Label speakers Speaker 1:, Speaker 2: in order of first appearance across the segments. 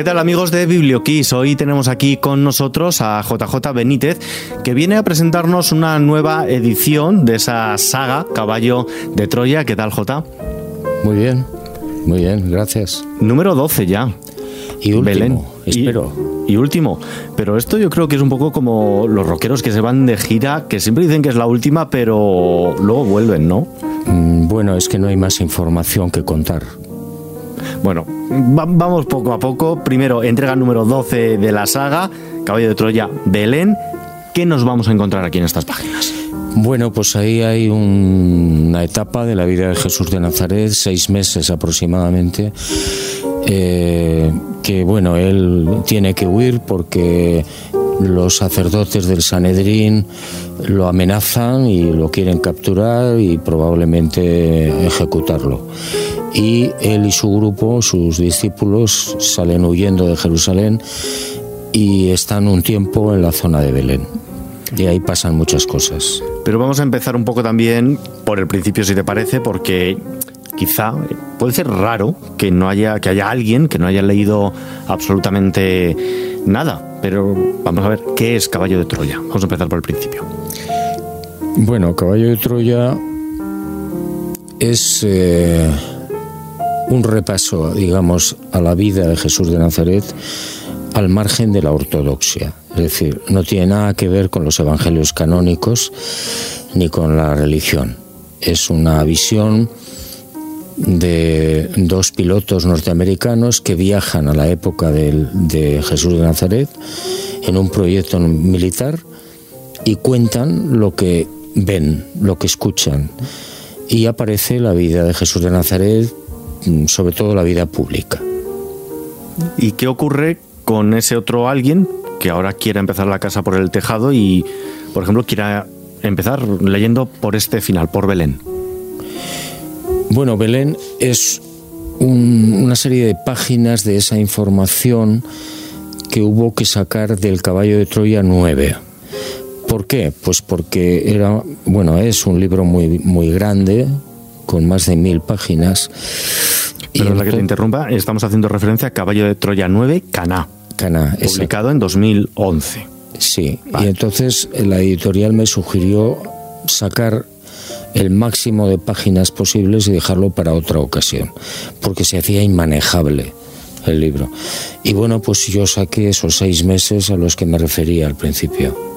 Speaker 1: ¿Qué tal amigos de Biblioquiz? Hoy tenemos aquí con nosotros a JJ Benítez que viene a presentarnos una nueva edición de esa saga Caballo de Troya. ¿Qué tal J?
Speaker 2: Muy bien, muy bien, gracias.
Speaker 1: Número 12 ya.
Speaker 2: Y último,
Speaker 1: Belén.
Speaker 2: espero.
Speaker 1: Y, y último. Pero esto yo creo que es un poco como los rockeros que se van de gira, que siempre dicen que es la última, pero luego vuelven, ¿no?
Speaker 2: Mm, Bueno, es que no hay más información que contar.
Speaker 1: Bueno, va- vamos poco a poco. Primero, entrega número 12 de la saga, Caballo de Troya, Belén. ¿Qué nos vamos a encontrar aquí en estas páginas?
Speaker 2: Bueno, pues ahí hay un- una etapa de la vida de Jesús de Nazaret, seis meses aproximadamente, eh, que bueno, él tiene que huir porque los sacerdotes del Sanedrín lo amenazan y lo quieren capturar y probablemente ejecutarlo. Y él y su grupo, sus discípulos, salen huyendo de Jerusalén y están un tiempo en la zona de Belén. Y ahí pasan muchas cosas.
Speaker 1: Pero vamos a empezar un poco también por el principio, si te parece, porque quizá puede ser raro que no haya que haya alguien que no haya leído absolutamente nada. Pero vamos a ver qué es Caballo de Troya. Vamos a empezar por el principio.
Speaker 2: Bueno, Caballo de Troya es eh, un repaso, digamos, a la vida de Jesús de Nazaret al margen de la ortodoxia. Es decir, no tiene nada que ver con los evangelios canónicos ni con la religión. Es una visión de dos pilotos norteamericanos que viajan a la época de Jesús de Nazaret en un proyecto militar y cuentan lo que ven, lo que escuchan. Y aparece la vida de Jesús de Nazaret, sobre todo la vida pública.
Speaker 1: ¿Y qué ocurre con ese otro alguien que ahora quiera empezar la casa por el tejado y, por ejemplo, quiera empezar leyendo por este final, por Belén?
Speaker 2: Bueno, Belén es un- una serie de páginas de esa información que hubo que sacar del caballo de Troya 9. ¿Por qué? Pues porque era, bueno, es un libro muy, muy grande, con más de mil páginas.
Speaker 1: Pero la que te interrumpa, estamos haciendo referencia a Caballo de Troya 9, Caná,
Speaker 2: Cana, esa-
Speaker 1: publicado en 2011.
Speaker 2: Sí, y entonces la editorial me sugirió sacar el máximo de páginas posibles y dejarlo para otra ocasión, porque se hacía inmanejable el libro. Y bueno, pues yo saqué esos seis meses a los que me refería al principio.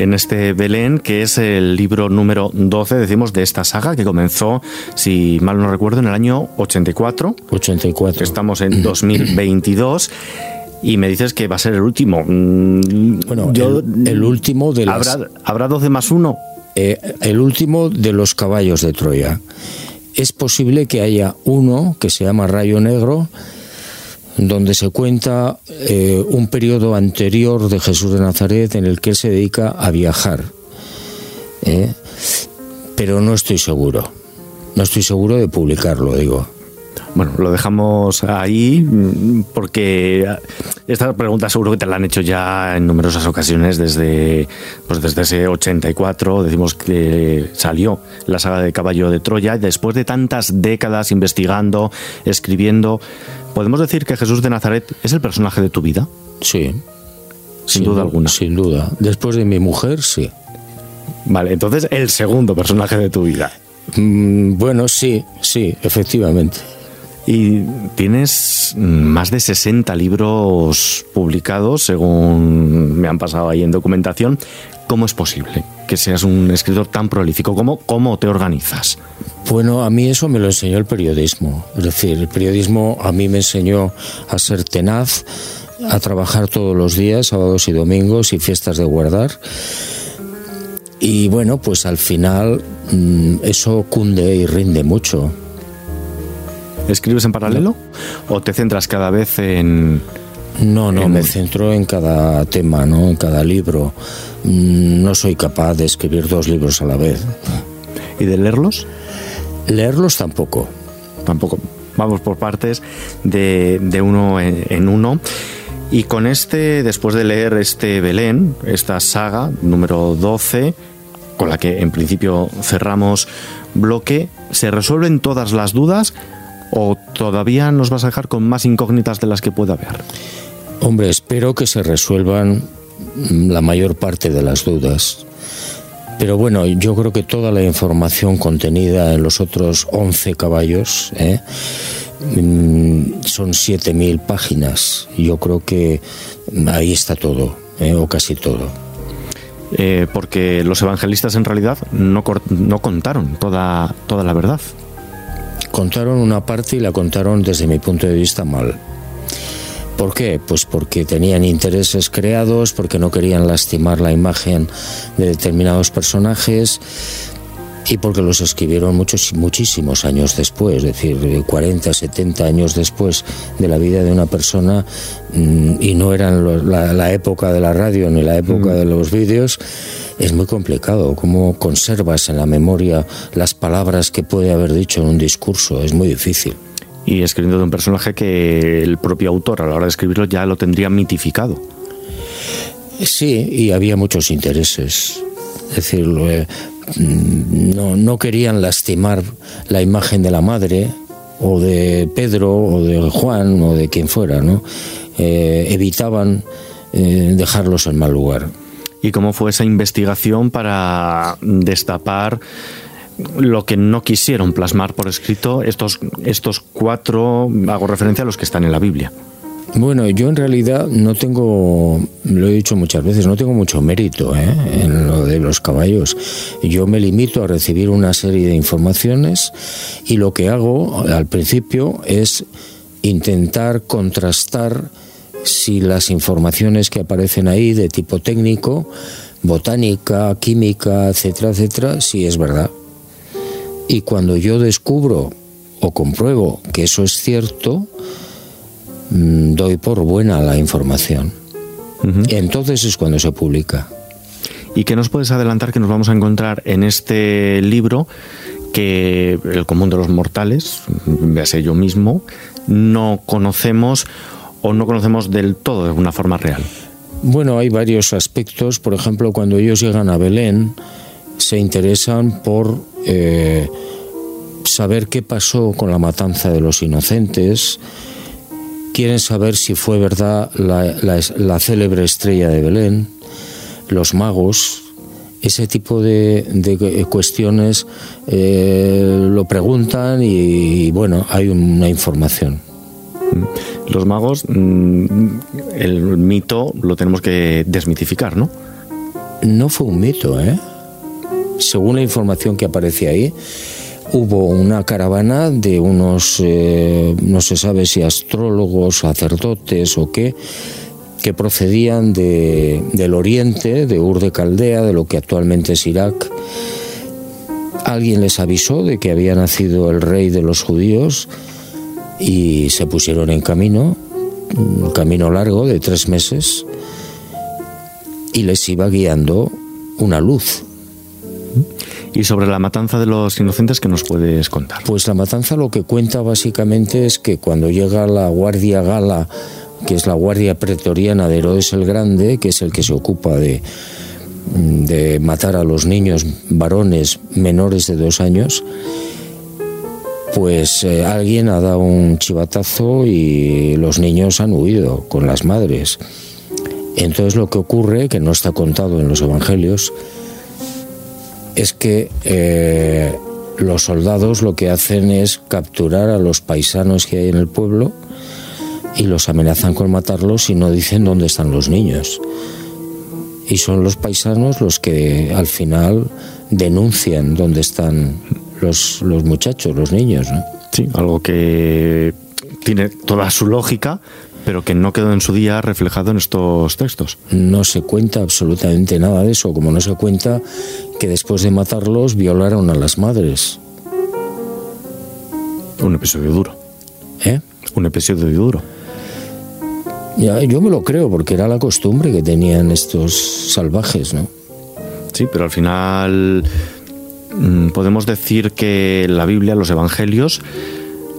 Speaker 1: En este Belén, que es el libro número 12, decimos, de esta saga que comenzó, si mal no recuerdo, en el año 84.
Speaker 2: 84.
Speaker 1: Estamos en 2022. Y me dices que va a ser el último. Mm,
Speaker 2: Bueno, el- el último de las-
Speaker 1: ¿Habrá, ¿Habrá 12 más 1?
Speaker 2: Eh, el último de los caballos de Troya. Es posible que haya uno que se llama Rayo Negro, donde se cuenta eh, un periodo anterior de Jesús de Nazaret en el que él se dedica a viajar. ¿eh? Pero no estoy seguro. No estoy seguro de publicarlo, digo.
Speaker 1: Bueno, lo dejamos ahí porque esta pregunta seguro que te la han hecho ya en numerosas ocasiones desde, pues desde ese 84, decimos que salió la saga de Caballo de Troya, y después de tantas décadas investigando, escribiendo, ¿podemos decir que Jesús de Nazaret es el personaje de tu vida?
Speaker 2: Sí.
Speaker 1: Sin duda
Speaker 2: du-
Speaker 1: alguna.
Speaker 2: Sin duda. Después de mi mujer, sí.
Speaker 1: Vale, entonces el segundo personaje de tu vida.
Speaker 2: Mm, bueno, sí, sí, efectivamente.
Speaker 1: Y tienes más de 60 libros publicados, según me han pasado ahí en documentación. ¿Cómo es posible que seas un escritor tan prolífico? ¿Cómo, cómo te organizas?
Speaker 2: Bueno, a mí eso me lo enseñó el periodismo. Es decir, el periodismo a mí me enseñó a ser tenaz, a trabajar todos los días, sábados y domingos y fiestas de guardar. Y bueno, pues al final mm, eso cunde y rinde mucho.
Speaker 1: ¿Escribes en paralelo o te centras cada vez en...
Speaker 2: No, no, me centro en cada tema, ¿no? En cada libro. Mm, No soy capaz de escribir dos libros a la vez.
Speaker 1: y de leerlos?
Speaker 2: Leerlos tampoco.
Speaker 1: Tampoco. Vamos por partes de, de uno en, en uno. Y con este, después de leer este Belén, esta saga número 12, con la que en principio cerramos bloque, ¿se resuelven todas las dudas o todavía nos vas a dejar con más incógnitas de las que pueda haber.
Speaker 2: Hombre, espero que se resuelvan la mayor parte de las dudas. Pero bueno, yo creo que toda la información contenida en los otros 11 caballos ¿eh? mm, son 7.000 páginas. Yo creo que ahí está todo, ¿eh? o casi todo.
Speaker 1: Eh, porque los evangelistas en realidad no, no contaron toda, toda la verdad.
Speaker 2: Contaron una parte y la contaron desde mi punto de vista mal. ¿Por qué? Pues porque tenían intereses creados, porque no querían lastimar la imagen de determinados personajes y porque los escribieron muchos, muchísimos años después, es decir, 40, 70 años después de la vida de una persona mm, y no eran la, época de la radio ni la época mm. de los vídeos, es muy complicado. ¿Cómo conservas en la memoria las palabras que puede haber dicho en un discurso? Es muy difícil
Speaker 1: y escribiendo de un personaje que el propio autor a la hora de escribirlo ya lo tendría mitificado.
Speaker 2: Sí, y había muchos intereses. Es decir, eh, no, no querían lastimar la imagen de la madre o de Pedro o de Juan o de quien fuera, ¿no? Eh, evitaban eh, dejarlos en mal lugar.
Speaker 1: ¿Y cómo fue esa investigación para destapar lo que no quisieron plasmar por escrito estos, estos cuatro, hago referencia a los que están en la Biblia.
Speaker 2: Bueno, yo en realidad no tengo, lo he dicho muchas veces, no tengo mucho mérito ¿eh? en lo de los caballos. Yo me limito a recibir una serie de informaciones y lo que hago al principio es intentar contrastar si las informaciones que aparecen ahí de tipo técnico, botánica, química, etcétera, etcétera, si es verdad. Y cuando yo descubro o compruebo que eso es cierto, mm, doy por buena la información. Entonces es cuando se publica.
Speaker 1: ¿Y qué nos puedes adelantar que nos vamos a encontrar en este libro que el común de los mortales, véase yo mismo, no conocemos o no conocemos del todo de una forma real?
Speaker 2: Bueno, hay varios aspectos. Por ejemplo, cuando ellos llegan a Belén, se interesan por eh, saber qué pasó con la matanza de los inocentes, quieren saber si fue verdad la, célebre estrella de Belén, los magos, ese tipo de, cuestiones eh, lo preguntan y, bueno, hay una información.
Speaker 1: Los magos, mm, el mito lo tenemos que desmitificar, ¿no?
Speaker 2: No fue un mito, ¿eh? según la información que aparece ahí, hubo una caravana de unos, eh, no se sabe si astrólogos, sacerdotes o qué, que procedían de, del oriente, de Ur de Caldea, de lo que actualmente es Irak. Alguien les avisó de que había nacido el rey de los judíos y se pusieron en camino, un camino largo de tres meses, y les iba guiando una luz,
Speaker 1: y sobre la matanza de los inocentes, ¿qué nos puedes contar?
Speaker 2: Pues la matanza lo que cuenta básicamente es que cuando llega la Guardia Gala, que es la Guardia Pretoriana de Herodes el Grande, que es el que se ocupa de, de matar a los niños varones menores de dos años, pues eh, alguien ha dado un chivatazo y los niños han huido con las madres. Entonces lo que ocurre, que no está contado en los evangelios, es que eh, los soldados lo que hacen es capturar a los paisanos que hay en el pueblo y los amenazan con matarlos y no dicen dónde están los niños. Y son los paisanos los que al final denuncian dónde están los, los muchachos, los niños.
Speaker 1: Sí, algo que tiene toda su lógica, pero que no quedó en su día reflejado en estos textos.
Speaker 2: No se cuenta absolutamente nada de eso, como no se cuenta que después de matarlos violaron a las madres.
Speaker 1: Un episodio duro.
Speaker 2: ¿Eh?
Speaker 1: Un episodio duro.
Speaker 2: Ya, yo me lo creo, porque era la costumbre que tenían estos salvajes, ¿no?
Speaker 1: Sí, pero al final podemos decir que la Biblia, los evangelios,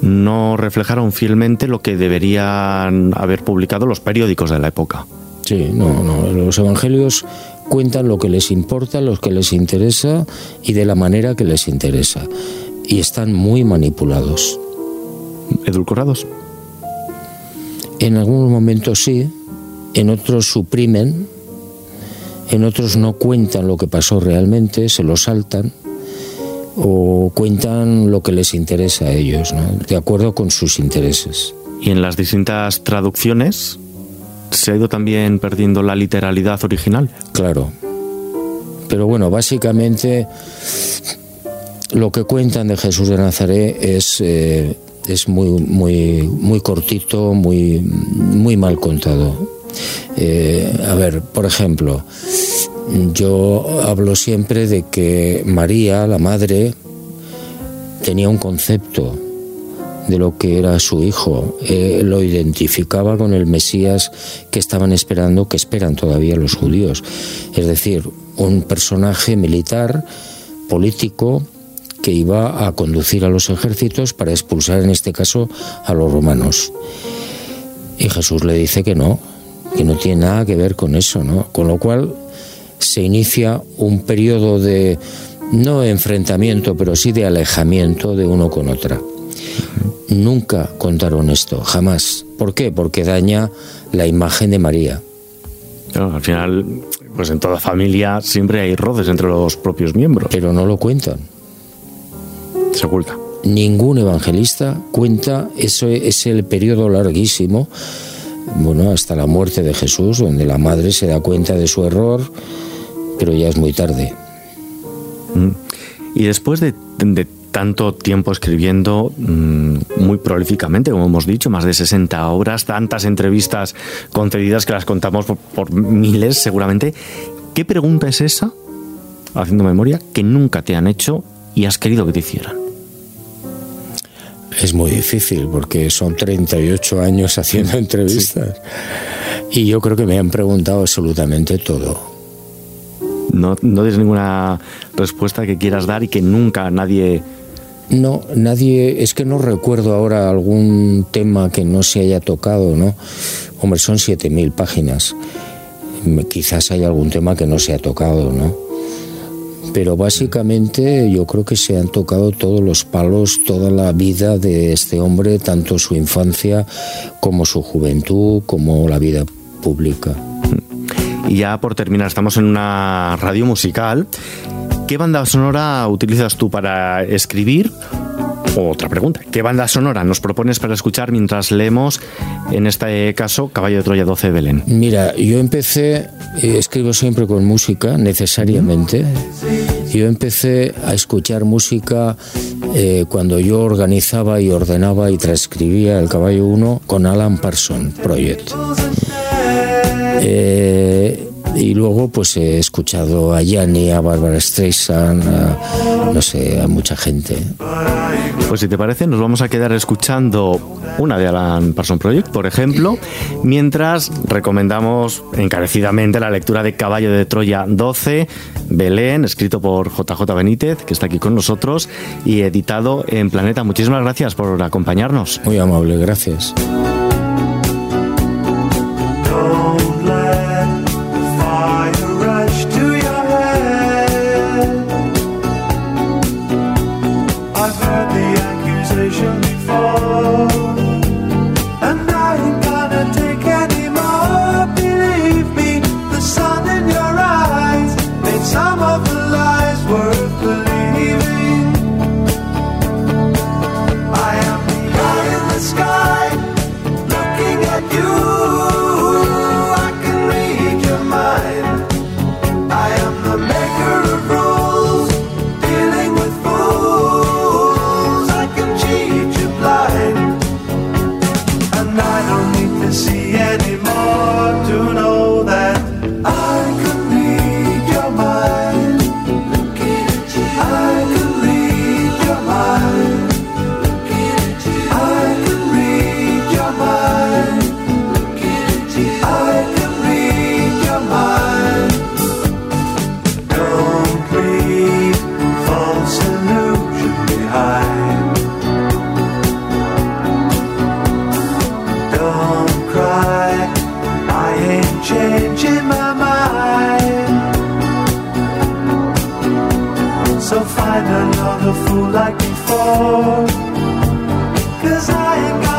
Speaker 1: no reflejaron fielmente lo que deberían haber publicado los periódicos de la época.
Speaker 2: Sí, no, no. Los evangelios cuentan lo que les importa, lo que les interesa y de la manera que les interesa. Y están muy manipulados.
Speaker 1: edulcorados?
Speaker 2: En algunos momentos sí, en otros suprimen, en otros no cuentan lo que pasó realmente, se lo saltan o cuentan lo que les interesa a ellos, de acuerdo con sus intereses.
Speaker 1: Y en las distintas traducciones se ha ido también perdiendo la literalidad original.
Speaker 2: Claro. Pero bueno, básicamente lo que cuentan de Jesús de Nazaret es, eh, es muy, muy, muy cortito, muy, muy mal contado. Eh, a ver, por ejemplo, yo hablo siempre de que María, la madre, tenía un concepto de lo que era su hijo. Eh, lo identificaba con el Mesías que estaban esperando, que esperan todavía los judíos. Es decir, un personaje militar, político, que iba a conducir a los ejércitos para expulsar, en este caso, a los romanos. Y Jesús le dice que no, que no tiene nada que ver con eso, ¿no? Con lo cual se inicia un periodo de no enfrentamiento, pero sí de alejamiento de uno con otra nunca contaron esto, jamás. ¿Por qué? Porque daña la imagen de María.
Speaker 1: al final, pues en toda familia siempre hay roces entre los propios miembros.
Speaker 2: Pero no lo cuentan.
Speaker 1: Se oculta.
Speaker 2: Ningún evangelista cuenta, eso es el periodo larguísimo, bueno, hasta la muerte de Jesús, donde la madre se da cuenta de su error, pero ya es muy tarde.
Speaker 1: Mm. Y después de, de tanto tiempo escribiendo mm, muy prolíficamente, como hemos dicho, más de 60 obras, tantas entrevistas concedidas que las contamos por, miles seguramente. ¿Qué pregunta es esa, haciendo memoria, que nunca te han hecho y has querido que te hicieran?
Speaker 2: Es muy difícil porque son 38 años haciendo entrevistas y yo creo que me han preguntado absolutamente todo.
Speaker 1: No, no ninguna respuesta que quieras dar y que nunca nadie
Speaker 2: no, nadie, es que no recuerdo ahora algún tema que no se haya tocado, ¿no? Hombre, son 7.000 páginas. Quizás hay algún tema que no se ha tocado, ¿no? Pero básicamente yo creo que se han tocado todos los palos, toda la vida de este hombre, tanto su infancia como su juventud, como la vida pública.
Speaker 1: Y ya por terminar, estamos en una radio musical ¿Qué banda sonora utilizas tú para escribir? Otra pregunta, ¿qué banda sonora nos propones para escuchar mientras leemos, en este caso, Caballo de Troya 12 de Belén?
Speaker 2: Mira, yo empecé, eh, escribo siempre con música, necesariamente. Yo empecé a escuchar música eh, cuando yo organizaba y ordenaba y transcribía el Caballo 1 con Alan Parson Project. Eh, y luego pues he escuchado a Yanni, a Barbara Streisand, a, no sé, a mucha gente.
Speaker 1: Pues si te parece, nos vamos a quedar escuchando una de Alan Parson Project, por ejemplo, mientras recomendamos encarecidamente la lectura de Caballo de Troya 12, Belén, escrito por JJ Benítez, que está aquí con nosotros, y editado en Planeta. Muchísimas gracias por acompañarnos.
Speaker 2: Muy amable, gracias.
Speaker 3: So find another fool like before. Cause I ain't got